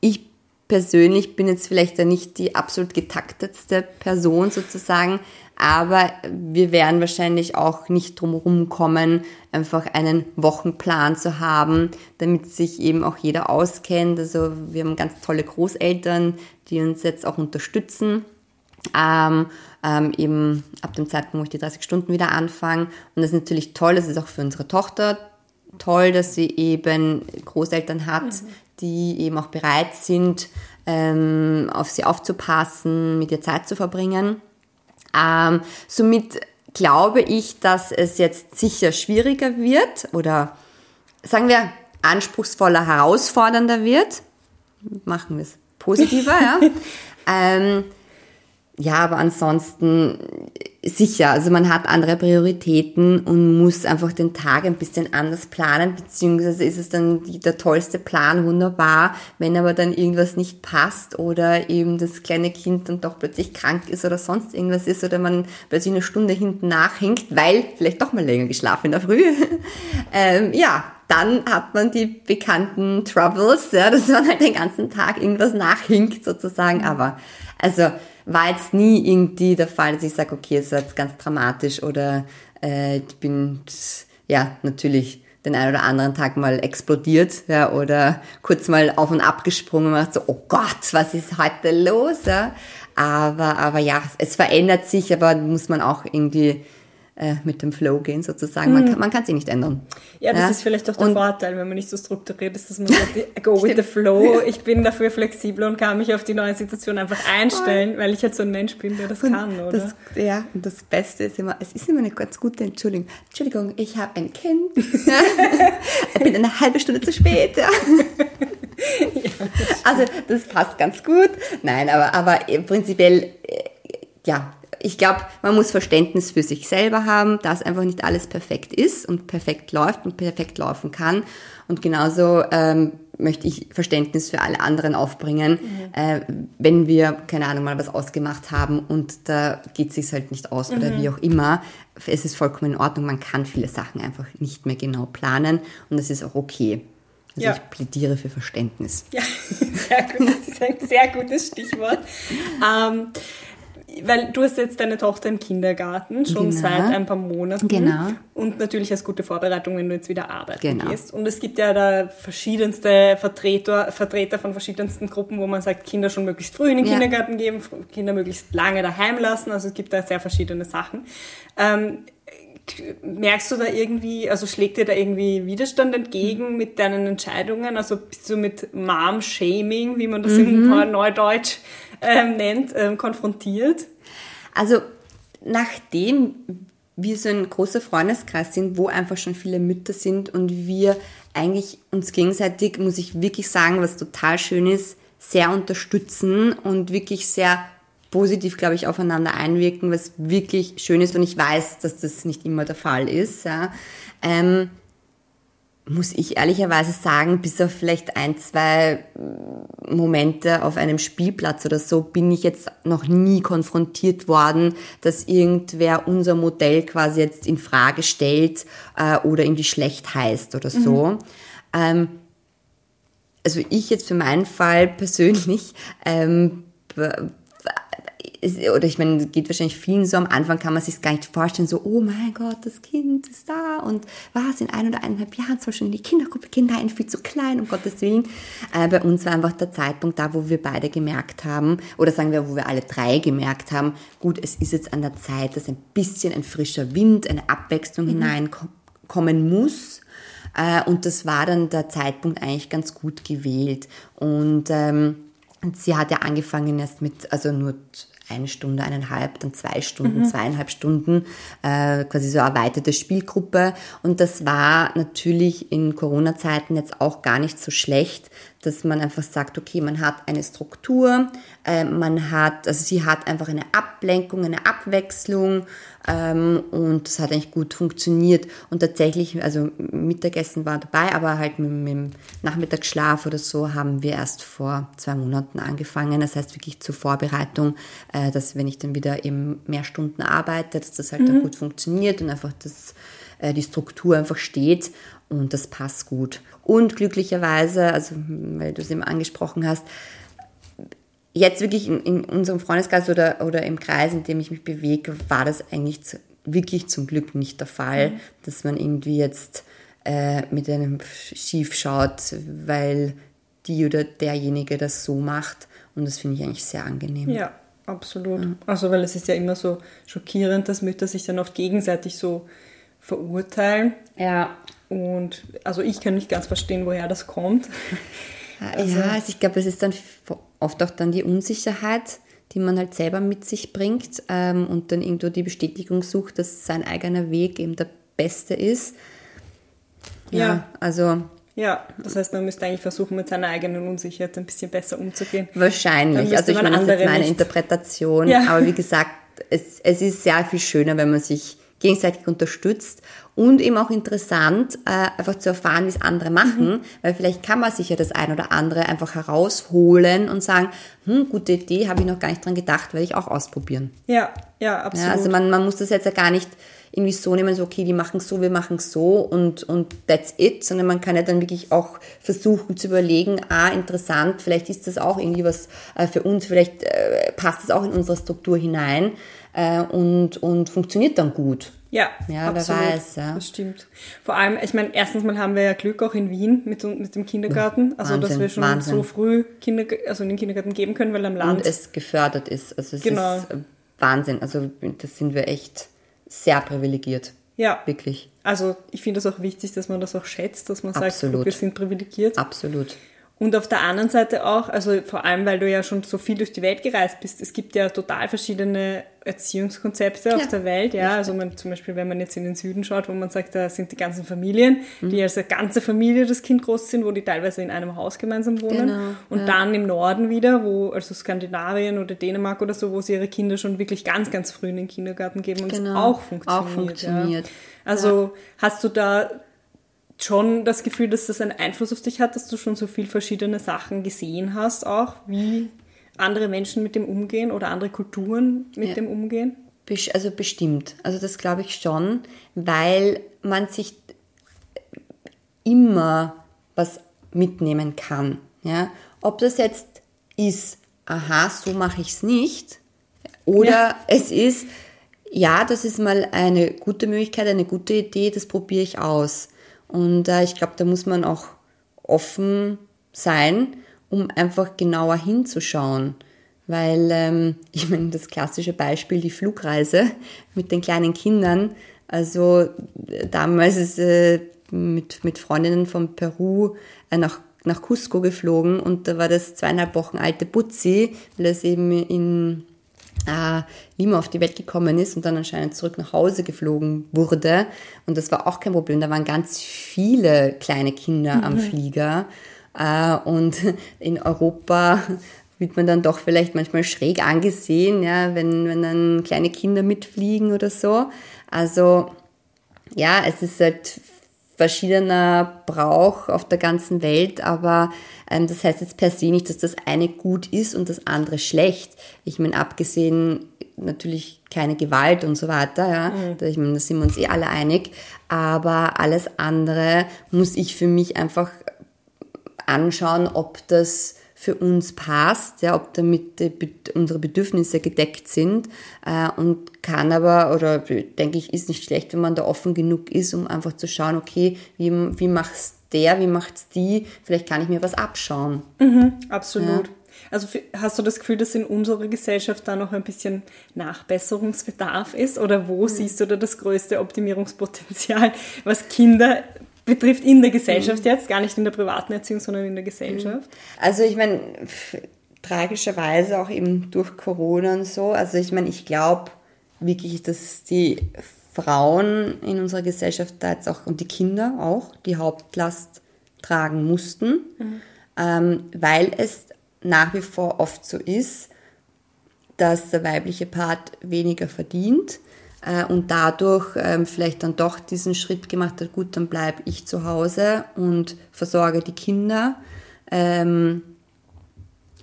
ich persönlich bin jetzt vielleicht da nicht die absolut getaktetste Person sozusagen, aber wir werden wahrscheinlich auch nicht drumherum kommen, einfach einen Wochenplan zu haben, damit sich eben auch jeder auskennt. Also wir haben ganz tolle Großeltern, die uns jetzt auch unterstützen ähm, ähm, eben ab dem Zeitpunkt, wo ich die 30 Stunden wieder anfange. Und das ist natürlich toll, das ist auch für unsere Tochter toll, dass sie eben Großeltern hat, mhm. die eben auch bereit sind, ähm, auf sie aufzupassen, mit ihr Zeit zu verbringen. Ähm, somit glaube ich, dass es jetzt sicher schwieriger wird oder sagen wir anspruchsvoller, herausfordernder wird. Machen wir es positiver, ja. ähm, ja, aber ansonsten sicher, also man hat andere Prioritäten und muss einfach den Tag ein bisschen anders planen, beziehungsweise ist es dann der tollste Plan, wunderbar, wenn aber dann irgendwas nicht passt oder eben das kleine Kind dann doch plötzlich krank ist oder sonst irgendwas ist oder man plötzlich eine Stunde hinten nachhängt, weil vielleicht doch mal länger geschlafen in der Früh. ähm, ja, dann hat man die bekannten Troubles, ja, dass man halt den ganzen Tag irgendwas nachhinkt sozusagen, aber also war jetzt nie irgendwie der Fall, dass ich sage, okay, es ist jetzt ganz dramatisch oder äh, ich bin, ja, natürlich den einen oder anderen Tag mal explodiert ja, oder kurz mal auf und ab gesprungen und so, oh Gott, was ist heute los? Ja? Aber, aber ja, es verändert sich, aber muss man auch irgendwie äh, mit dem Flow gehen sozusagen. Man, mhm. kann, man sie nicht ändern. Ja, das ja? ist vielleicht auch der und Vorteil, wenn man nicht so strukturiert ist, dass man sagt, go with the flow. Ich bin dafür flexibel und kann mich auf die neue Situation einfach einstellen, weil ich halt so ein Mensch bin, der das und kann, oder? Das, ja, und das Beste ist immer, es ist immer eine ganz gute Entschuldigung. Entschuldigung, ich habe ein Kind. ich bin eine halbe Stunde zu spät. Ja. also das passt ganz gut. Nein, aber, aber prinzipiell, äh, ja, ich glaube, man muss Verständnis für sich selber haben, dass einfach nicht alles perfekt ist und perfekt läuft und perfekt laufen kann. Und genauso ähm, möchte ich Verständnis für alle anderen aufbringen, mhm. äh, wenn wir, keine Ahnung, mal was ausgemacht haben und da geht es sich halt nicht aus mhm. oder wie auch immer. Es ist vollkommen in Ordnung, man kann viele Sachen einfach nicht mehr genau planen und das ist auch okay. Also ja. ich plädiere für Verständnis. Ja, sehr gut. Das ist ein sehr gutes Stichwort. ähm, weil du hast jetzt deine Tochter im Kindergarten schon genau. seit ein paar Monaten. Genau. Und natürlich als gute Vorbereitung, wenn du jetzt wieder arbeiten genau. gehst. Und es gibt ja da verschiedenste Vertreter, Vertreter von verschiedensten Gruppen, wo man sagt, Kinder schon möglichst früh in den ja. Kindergarten geben, Kinder möglichst lange daheim lassen. Also es gibt da sehr verschiedene Sachen. Ähm, merkst du da irgendwie, also schlägt dir da irgendwie Widerstand entgegen mit deinen Entscheidungen? Also bist du mit Mom-Shaming, wie man das mhm. im Neudeutsch ähm, nennt, ähm, konfrontiert? Also nachdem wir so ein großer Freundeskreis sind, wo einfach schon viele Mütter sind und wir eigentlich uns gegenseitig, muss ich wirklich sagen, was total schön ist, sehr unterstützen und wirklich sehr positiv, glaube ich, aufeinander einwirken, was wirklich schön ist und ich weiß, dass das nicht immer der Fall ist. Ja. Ähm, muss ich ehrlicherweise sagen, bis auf vielleicht ein, zwei Momente auf einem Spielplatz oder so, bin ich jetzt noch nie konfrontiert worden, dass irgendwer unser Modell quasi jetzt in Frage stellt äh, oder irgendwie schlecht heißt oder so. Mhm. Ähm, also ich jetzt für meinen Fall persönlich ähm, oder ich meine, geht wahrscheinlich vielen so, am Anfang kann man sich gar nicht vorstellen, so, oh mein Gott, das Kind ist da und was, in ein oder eineinhalb Jahren soll schon in die Kindergruppe gehen, nein, viel zu klein, um Gottes Willen. Äh, bei uns war einfach der Zeitpunkt da, wo wir beide gemerkt haben, oder sagen wir, wo wir alle drei gemerkt haben, gut, es ist jetzt an der Zeit, dass ein bisschen ein frischer Wind, eine Abwechslung mhm. hineinkommen muss. Äh, und das war dann der Zeitpunkt eigentlich ganz gut gewählt. Und ähm, sie hat ja angefangen erst mit, also nur eine Stunde, eineinhalb, dann zwei Stunden, mhm. zweieinhalb Stunden, äh, quasi so erweiterte Spielgruppe. Und das war natürlich in Corona-Zeiten jetzt auch gar nicht so schlecht, dass man einfach sagt, okay, man hat eine Struktur, äh, man hat, also sie hat einfach eine Ablenkung, eine Abwechslung ähm, und das hat eigentlich gut funktioniert. Und tatsächlich, also Mittagessen war dabei, aber halt mit, mit dem Nachmittagsschlaf oder so haben wir erst vor zwei Monaten angefangen. Das heißt wirklich zur Vorbereitung, äh, dass wenn ich dann wieder eben mehr Stunden arbeite, dass das halt mhm. dann gut funktioniert und einfach das, äh, die Struktur einfach steht und das passt gut. Und glücklicherweise, also weil du es eben angesprochen hast, jetzt wirklich in, in unserem Freundeskreis oder, oder im Kreis, in dem ich mich bewege, war das eigentlich zu, wirklich zum Glück nicht der Fall, mhm. dass man irgendwie jetzt äh, mit einem schief schaut, weil die oder derjenige das so macht. Und das finde ich eigentlich sehr angenehm. Ja, absolut. Mhm. Also, weil es ist ja immer so schockierend, dass Mütter sich dann oft gegenseitig so verurteilen. Ja. Und also ich kann nicht ganz verstehen, woher das kommt. Also, ja, also ich glaube, es ist dann oft auch dann die Unsicherheit, die man halt selber mit sich bringt ähm, und dann irgendwo die Bestätigung sucht, dass sein eigener Weg eben der beste ist. Ja, ja also. Ja, das heißt, man müsste eigentlich versuchen, mit seiner eigenen Unsicherheit ein bisschen besser umzugehen. Wahrscheinlich. Also ich meine, das ist jetzt meine nicht. Interpretation. Ja. Aber wie gesagt, es, es ist sehr viel schöner, wenn man sich gegenseitig unterstützt und eben auch interessant, äh, einfach zu erfahren, wie es andere machen, mhm. weil vielleicht kann man sich ja das ein oder andere einfach herausholen und sagen, hm, gute Idee, habe ich noch gar nicht dran gedacht, werde ich auch ausprobieren. Ja, ja, absolut. Ja, also man, man muss das jetzt ja gar nicht irgendwie so nehmen, so okay, die machen so, wir machen so und, und that's it, sondern man kann ja dann wirklich auch versuchen zu überlegen, ah, interessant, vielleicht ist das auch irgendwie was äh, für uns, vielleicht äh, passt das auch in unsere Struktur hinein äh, und, und funktioniert dann gut. Ja, ja absolut. wer weiß. Ja. Das stimmt. Vor allem, ich meine, erstens mal haben wir ja Glück auch in Wien mit, mit dem Kindergarten, also Wahnsinn, dass wir schon Wahnsinn. so früh Kinder, also in den Kindergarten geben können, weil am Land. Und es gefördert ist. Also es genau. ist Wahnsinn. Also das sind wir echt sehr privilegiert. Ja. Wirklich. Also ich finde es auch wichtig, dass man das auch schätzt, dass man sagt, Absolut. wir sind privilegiert. Absolut. Und auf der anderen Seite auch, also vor allem, weil du ja schon so viel durch die Welt gereist bist, es gibt ja total verschiedene Erziehungskonzepte ja. auf der Welt, ja. Also man, zum Beispiel, wenn man jetzt in den Süden schaut, wo man sagt, da sind die ganzen Familien, mhm. die als eine ganze Familie das Kind groß sind, wo die teilweise in einem Haus gemeinsam wohnen. Genau, und ja. dann im Norden wieder, wo, also Skandinavien oder Dänemark oder so, wo sie ihre Kinder schon wirklich ganz, ganz früh in den Kindergarten geben und genau. es auch funktioniert. Auch funktioniert. Ja. Also hast du da schon das Gefühl, dass das einen Einfluss auf dich hat, dass du schon so viel verschiedene Sachen gesehen hast, auch wie andere Menschen mit dem umgehen oder andere Kulturen mit ja. dem umgehen? Also bestimmt. Also das glaube ich schon, weil man sich immer was mitnehmen kann. Ja? Ob das jetzt ist, aha, so mache ich es nicht, oder ja. es ist, ja, das ist mal eine gute Möglichkeit, eine gute Idee, das probiere ich aus. Und äh, ich glaube, da muss man auch offen sein, um einfach genauer hinzuschauen. Weil, ähm, ich meine, das klassische Beispiel, die Flugreise mit den kleinen Kindern. Also damals ist äh, mit, mit Freundinnen von Peru äh, nach, nach Cusco geflogen und da war das zweieinhalb Wochen alte Butzi, weil das eben in äh, Lima auf die Welt gekommen ist und dann anscheinend zurück nach Hause geflogen wurde. Und das war auch kein Problem. Da waren ganz viele kleine Kinder mhm. am Flieger. Äh, und in Europa wird man dann doch vielleicht manchmal schräg angesehen, ja, wenn, wenn dann kleine Kinder mitfliegen oder so. Also ja, es ist halt verschiedener Brauch auf der ganzen Welt, aber ähm, das heißt jetzt per se nicht, dass das eine gut ist und das andere schlecht. Ich meine, abgesehen natürlich keine Gewalt und so weiter, ja, mhm. ich meine, da sind wir uns eh alle einig, aber alles andere muss ich für mich einfach anschauen, ob das für uns passt, ja, ob damit unsere Bedürfnisse gedeckt sind äh, und kann aber, oder denke ich, ist nicht schlecht, wenn man da offen genug ist, um einfach zu schauen, okay, wie, wie macht's der, wie macht's die, vielleicht kann ich mir was abschauen. Mhm, absolut. Ja. Also hast du das Gefühl, dass in unserer Gesellschaft da noch ein bisschen Nachbesserungsbedarf ist? Oder wo mhm. siehst du da das größte Optimierungspotenzial, was Kinder betrifft in der Gesellschaft mhm. jetzt, gar nicht in der privaten Erziehung, sondern in der Gesellschaft? Also ich meine, tragischerweise auch eben durch Corona und so. Also ich meine, ich glaube wirklich, dass die Frauen in unserer Gesellschaft da jetzt auch und die Kinder auch die Hauptlast tragen mussten, mhm. ähm, weil es nach wie vor oft so ist, dass der weibliche Part weniger verdient und dadurch ähm, vielleicht dann doch diesen Schritt gemacht hat, gut, dann bleibe ich zu Hause und versorge die Kinder. Ähm,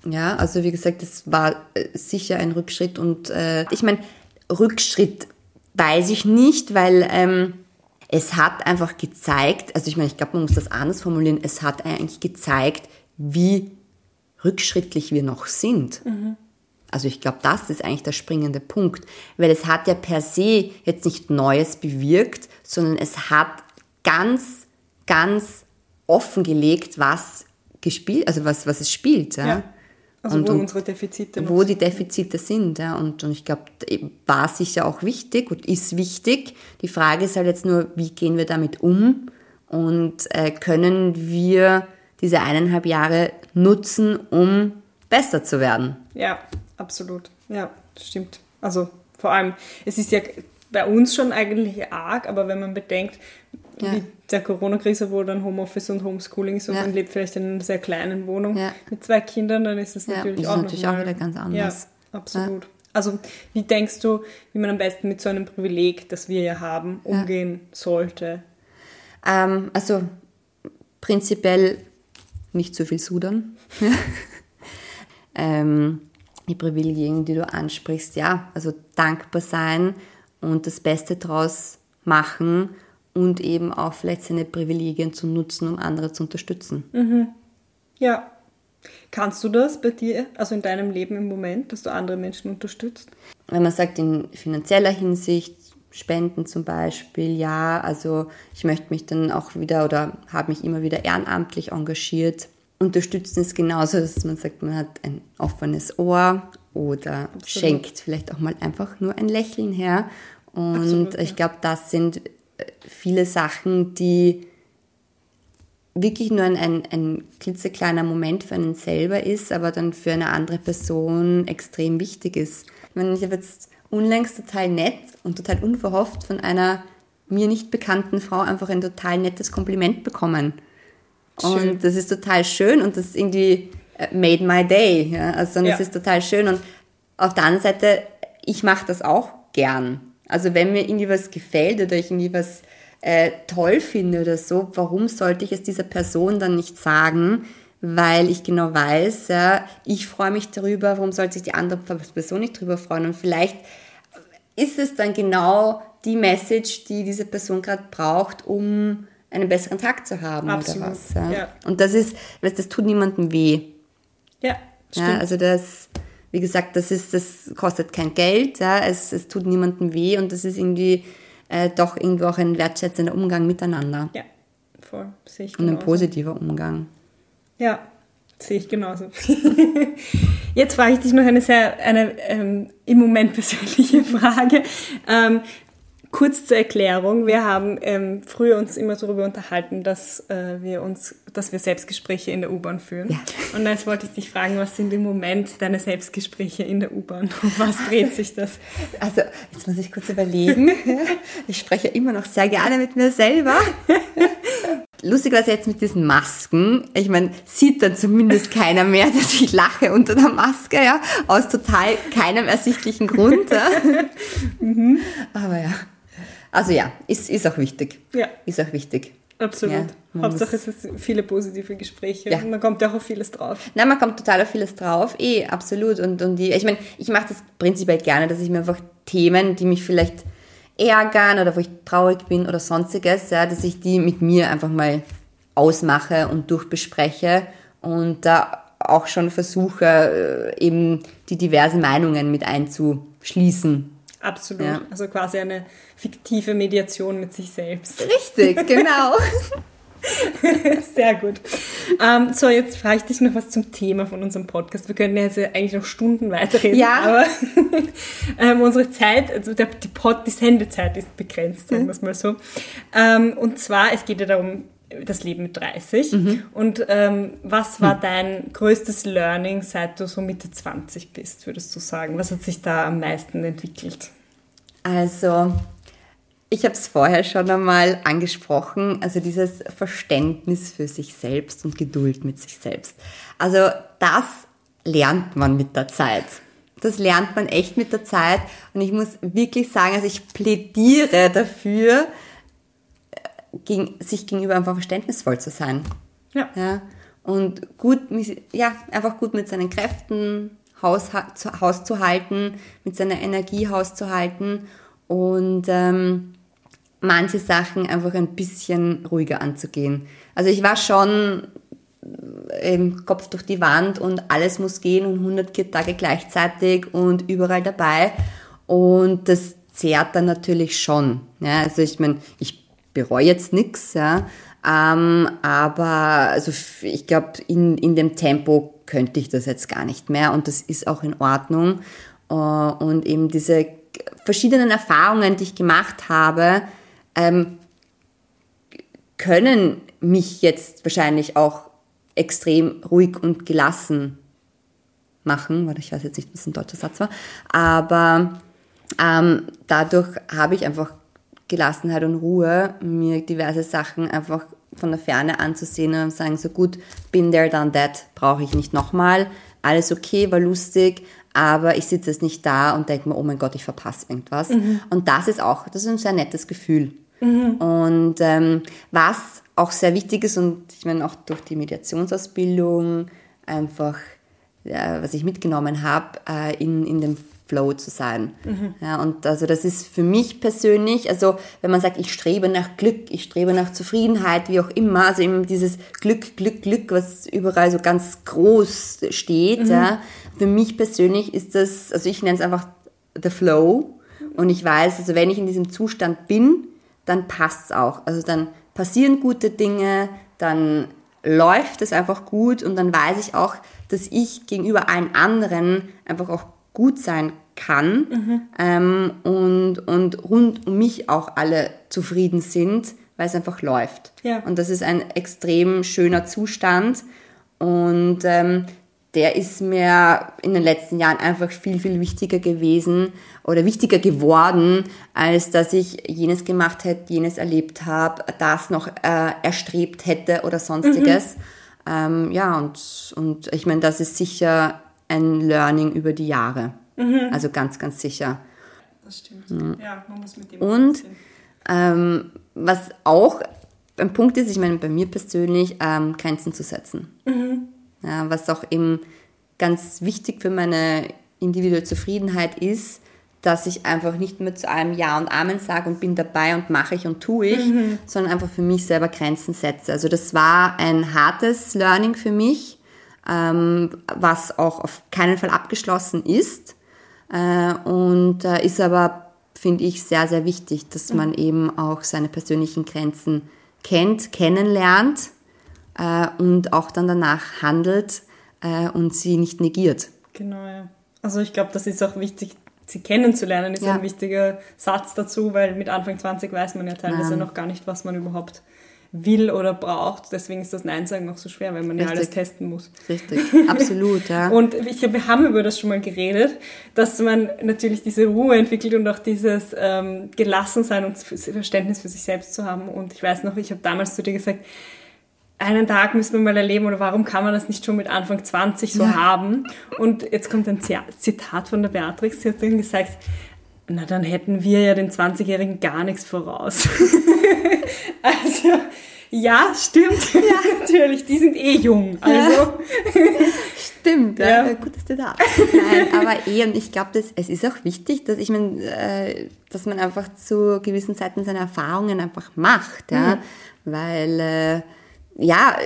ja, also wie gesagt, das war äh, sicher ein Rückschritt und äh, ich meine, Rückschritt weiß ich nicht, weil ähm, es hat einfach gezeigt, also ich meine, ich glaube, man muss das anders formulieren, es hat eigentlich gezeigt, wie rückschrittlich wir noch sind. Mhm. Also ich glaube, das ist eigentlich der springende Punkt, weil es hat ja per se jetzt nicht Neues bewirkt, sondern es hat ganz, ganz offengelegt, was gespielt, also was, was es spielt. Ja. ja. Also und, wo und unsere Defizite Wo die Defizite sind. Ja. Und, und ich glaube, war sicher auch wichtig und ist wichtig. Die Frage ist halt jetzt nur, wie gehen wir damit um und äh, können wir diese eineinhalb Jahre nutzen, um besser zu werden. Ja, absolut. Ja, stimmt. Also vor allem, es ist ja bei uns schon eigentlich arg, aber wenn man bedenkt, ja. wie der Corona-Krise, wo dann Homeoffice und Homeschooling ist und ja. man lebt vielleicht in einer sehr kleinen Wohnung ja. mit zwei Kindern, dann ist das natürlich ist auch natürlich auch wieder ganz anders. Ja, absolut. Also wie denkst du, wie man am besten mit so einem Privileg, das wir ja haben, umgehen sollte? Ähm, also prinzipiell nicht zu viel sudern. ähm, die Privilegien, die du ansprichst, ja, also dankbar sein und das Beste draus machen und eben auch vielleicht seine Privilegien zu nutzen, um andere zu unterstützen. Mhm. Ja. Kannst du das bei dir, also in deinem Leben im Moment, dass du andere Menschen unterstützt? Wenn man sagt, in finanzieller Hinsicht, Spenden zum Beispiel, ja, also ich möchte mich dann auch wieder oder habe mich immer wieder ehrenamtlich engagiert. Unterstützen ist genauso, dass man sagt, man hat ein offenes Ohr oder Absolut. schenkt vielleicht auch mal einfach nur ein Lächeln her. Und Absolut, ich glaube, das sind viele Sachen, die wirklich nur ein, ein, ein klitzekleiner Moment für einen selber ist, aber dann für eine andere Person extrem wichtig ist. Ich meine, ich habe jetzt unlängst total nett und total unverhofft von einer mir nicht bekannten Frau einfach ein total nettes Kompliment bekommen. Schön. Und das ist total schön und das irgendwie äh, made my day. Ja? Also das ja. ist total schön. Und auf der anderen Seite, ich mache das auch gern. Also wenn mir irgendwie was gefällt oder ich irgendwie was äh, toll finde oder so, warum sollte ich es dieser Person dann nicht sagen? Weil ich genau weiß, ja, ich freue mich darüber, warum sollte sich die andere Person nicht darüber freuen? Und vielleicht ist es dann genau die Message, die diese Person gerade braucht, um einen besseren Tag zu haben Absolut. oder was. Ja. ja. Und das ist, weißt, das tut niemandem weh. Ja, stimmt. Ja, also das, wie gesagt, das ist, das kostet kein Geld, ja, es, es tut niemandem weh und das ist irgendwie äh, doch irgendwo auch ein wertschätzender Umgang miteinander. Ja, voll, sehe ich genauso. Und ein positiver Umgang. Ja, sehe ich genauso. Jetzt frage ich dich noch eine sehr, eine ähm, im Moment persönliche Frage. Ähm, Kurz zur Erklärung, wir haben ähm, früher uns immer darüber unterhalten, dass äh, wir uns, dass wir Selbstgespräche in der U-Bahn führen. Ja. Und jetzt wollte ich dich fragen, was sind im Moment deine Selbstgespräche in der U-Bahn? Um was dreht sich das? Also, jetzt muss ich kurz überlegen. Ich spreche immer noch sehr gerne mit mir selber. Lustigerweise jetzt mit diesen Masken, ich meine, sieht dann zumindest keiner mehr, dass ich lache unter der Maske, ja, aus total keinem ersichtlichen Grund. Ja. Mhm. Aber ja, also ja, ist, ist auch wichtig. Ja. Ist auch wichtig. Absolut. Ja, Hauptsache es sind viele positive Gespräche. Ja. man kommt ja auch auf vieles drauf. Nein, man kommt total auf vieles drauf. Eh, absolut. Und, und die, ich meine, ich mache das prinzipiell gerne, dass ich mir einfach Themen, die mich vielleicht ärgern oder wo ich traurig bin oder sonstiges, ja, dass ich die mit mir einfach mal ausmache und durchbespreche und da auch schon versuche, äh, eben die diversen Meinungen mit einzuschließen. Absolut. Ja. Also quasi eine fiktive Mediation mit sich selbst. Richtig, genau. Sehr gut. Ähm, so, jetzt frage ich dich noch was zum Thema von unserem Podcast. Wir könnten jetzt eigentlich noch Stunden weiterreden, ja. aber ähm, unsere Zeit, also der, die, Pod, die Sendezeit ist begrenzt, sagen wir es mal so. Ähm, und zwar, es geht ja darum, das Leben mit 30. Und ähm, was war dein größtes Learning, seit du so Mitte 20 bist, würdest du sagen? Was hat sich da am meisten entwickelt? Also, ich habe es vorher schon einmal angesprochen, also dieses Verständnis für sich selbst und Geduld mit sich selbst. Also das lernt man mit der Zeit. Das lernt man echt mit der Zeit. Und ich muss wirklich sagen, also ich plädiere dafür, gegen, sich gegenüber einfach verständnisvoll zu sein. Ja. ja. Und gut, ja, einfach gut mit seinen Kräften Haus, Haus zu halten, mit seiner Energie Haus zu halten und ähm, manche Sachen einfach ein bisschen ruhiger anzugehen. Also ich war schon im Kopf durch die Wand und alles muss gehen und 100 Tage gleichzeitig und überall dabei. Und das zehrt dann natürlich schon. Ja, also ich meine, ich bereue jetzt nichts, ja, ähm, aber also ich glaube, in, in dem Tempo könnte ich das jetzt gar nicht mehr und das ist auch in Ordnung. Äh, und eben diese verschiedenen Erfahrungen, die ich gemacht habe, ähm, können mich jetzt wahrscheinlich auch extrem ruhig und gelassen machen. Warte, ich weiß jetzt nicht, was ein deutscher Satz war. Aber ähm, dadurch habe ich einfach Gelassenheit und Ruhe, mir diverse Sachen einfach von der Ferne anzusehen und sagen, so gut, bin there, done that, brauche ich nicht nochmal. Alles okay, war lustig, aber ich sitze jetzt nicht da und denke mir, oh mein Gott, ich verpasse irgendwas. Mhm. Und das ist auch, das ist ein sehr nettes Gefühl. Mhm. Und ähm, was auch sehr wichtig ist und ich meine auch durch die Mediationsausbildung einfach, ja, was ich mitgenommen habe, äh, in, in dem Flow zu sein. Mhm. Ja, und also das ist für mich persönlich, also wenn man sagt, ich strebe nach Glück, ich strebe nach Zufriedenheit, wie auch immer, also eben dieses Glück, Glück, Glück, was überall so ganz groß steht, mhm. ja, für mich persönlich ist das, also ich nenne es einfach the Flow und ich weiß, also wenn ich in diesem Zustand bin, dann passt es auch. Also dann passieren gute Dinge, dann läuft es einfach gut und dann weiß ich auch, dass ich gegenüber allen anderen einfach auch gut sein kann mhm. ähm, und, und rund um mich auch alle zufrieden sind, weil es einfach läuft. Ja. Und das ist ein extrem schöner Zustand und ähm, der ist mir in den letzten Jahren einfach viel, viel wichtiger gewesen oder wichtiger geworden, als dass ich jenes gemacht hätte, jenes erlebt habe, das noch äh, erstrebt hätte oder sonstiges. Mhm. Ähm, ja, und, und ich meine, das ist sicher ein Learning über die Jahre. Mhm. Also ganz, ganz sicher. Das stimmt. Mhm. Ja, man muss mit dem Und ähm, was auch ein Punkt ist, ich meine, bei mir persönlich, ähm, Grenzen zu setzen. Mhm. Ja, was auch eben ganz wichtig für meine individuelle Zufriedenheit ist, dass ich einfach nicht mehr zu allem Ja und Amen sage und bin dabei und mache ich und tue ich, mhm. sondern einfach für mich selber Grenzen setze. Also das war ein hartes Learning für mich, ähm, was auch auf keinen Fall abgeschlossen ist äh, und äh, ist aber, finde ich, sehr, sehr wichtig, dass man eben auch seine persönlichen Grenzen kennt, kennenlernt äh, und auch dann danach handelt äh, und sie nicht negiert. Genau, ja. Also ich glaube, das ist auch wichtig, sie kennenzulernen, ist ja. ein wichtiger Satz dazu, weil mit Anfang 20 weiß man ja teilweise Nein. noch gar nicht, was man überhaupt will oder braucht. Deswegen ist das Nein sagen auch so schwer, weil man Richtig. ja alles testen muss. Richtig, absolut, ja. und ich, wir haben über das schon mal geredet, dass man natürlich diese Ruhe entwickelt und auch dieses ähm, Gelassensein und Verständnis für sich selbst zu haben. Und ich weiß noch, ich habe damals zu dir gesagt, einen Tag müssen wir mal erleben oder warum kann man das nicht schon mit Anfang 20 so ja. haben? Und jetzt kommt ein Zitat von der Beatrix, sie hat dann gesagt, na dann hätten wir ja den 20-Jährigen gar nichts voraus. also, ja, stimmt. Ja. Natürlich, die sind eh jung. Also. Ja. Stimmt, ja. ja. gutes Zitat. Nein, aber eh, und ich glaube, es ist auch wichtig, dass ich meine, äh, dass man einfach zu gewissen Zeiten seine Erfahrungen einfach macht, ja. Mhm. Weil äh, ja,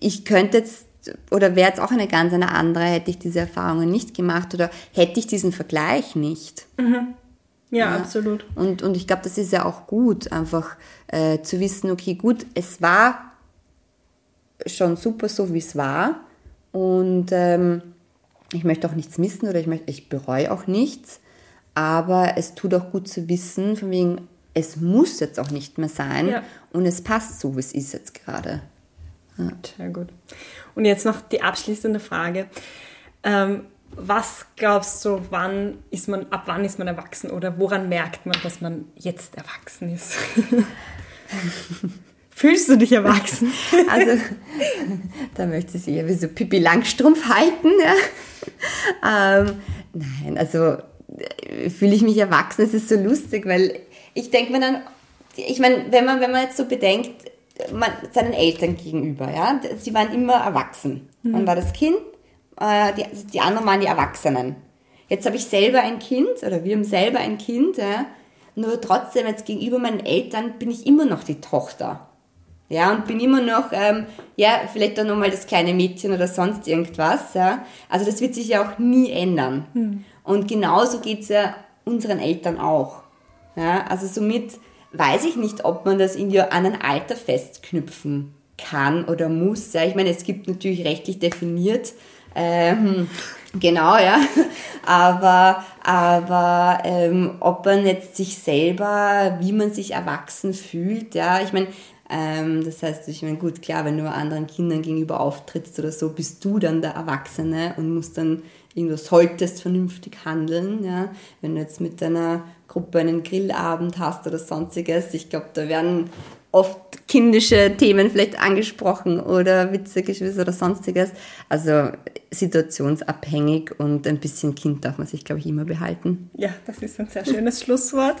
ich könnte jetzt oder wäre jetzt auch eine ganz eine andere, hätte ich diese Erfahrungen nicht gemacht oder hätte ich diesen Vergleich nicht. Mhm. Ja, ja, absolut. Und, und ich glaube, das ist ja auch gut, einfach äh, zu wissen, okay, gut, es war schon super so, wie es war. Und ähm, ich möchte auch nichts missen oder ich, möchte, ich bereue auch nichts. Aber es tut auch gut zu wissen, von wegen, es muss jetzt auch nicht mehr sein Ja. und es passt so, wie es ist jetzt gerade. Sehr gut. Und jetzt noch die abschließende Frage. Ähm, was glaubst du, wann ist man, ab wann ist man erwachsen oder woran merkt man, dass man jetzt erwachsen ist? Fühlst du dich erwachsen? Also, da möchte sie ja wie so Pippi Langstrumpf halten. Ja. Ähm, nein, also äh, fühle ich mich erwachsen. Es ist so lustig, weil ich denke mir dann, ich meine, wenn man, wenn man jetzt so bedenkt, man, seinen Eltern gegenüber, ja, sie waren immer erwachsen. Man war das Kind, äh, die, die anderen waren die Erwachsenen. Jetzt habe ich selber ein Kind, oder wir haben selber ein Kind, ja, nur trotzdem jetzt gegenüber meinen Eltern bin ich immer noch die Tochter. Ja, und bin immer noch, ähm, ja, vielleicht dann nochmal das kleine Mädchen oder sonst irgendwas. Ja. Also das wird sich ja auch nie ändern. Und genauso geht's ja unseren Eltern auch. Ja, also somit weiß ich nicht, ob man das irgendwie an ein Alter festknüpfen kann oder muss. Ja. Ich meine, es gibt natürlich rechtlich definiert, ähm, genau, ja. Aber, aber ähm, ob man jetzt sich selber, wie man sich erwachsen fühlt, ja, ich meine, ähm, das heißt, ich meine, gut, klar, wenn du anderen Kindern gegenüber auftrittst oder so, bist du dann der Erwachsene und musst dann irgendwo solltest vernünftig handeln, ja. Wenn du jetzt mit deiner Gruppe einen Grillabend hast oder sonstiges, ich glaube, da werden oft kindische Themen vielleicht angesprochen oder Witze, Geschwister oder sonstiges. Also situationsabhängig und ein bisschen Kind darf man sich, glaube ich, immer behalten. Ja, das ist ein sehr schönes Schlusswort.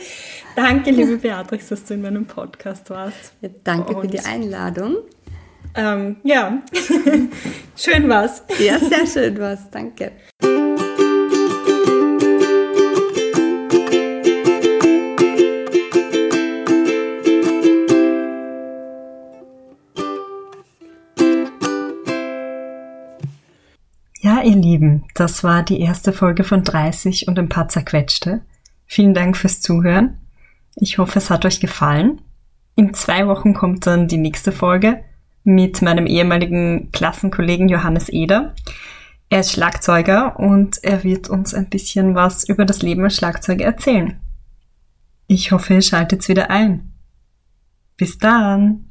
Danke, liebe Beatrix, dass du in meinem Podcast warst. Ja, danke für Und- die Einladung. Ähm, ja, schön war's. Ja, sehr schön was. Danke. Ja, ihr Lieben, das war die erste Folge von 30 und ein paar zerquetschte. Vielen Dank fürs Zuhören. Ich hoffe, es hat euch gefallen. In zwei Wochen kommt dann die nächste Folge mit meinem ehemaligen Klassenkollegen Johannes Eder. Er ist Schlagzeuger und er wird uns ein bisschen was über das Leben als Schlagzeuger erzählen. Ich hoffe, ihr schaltet wieder ein. Bis dann!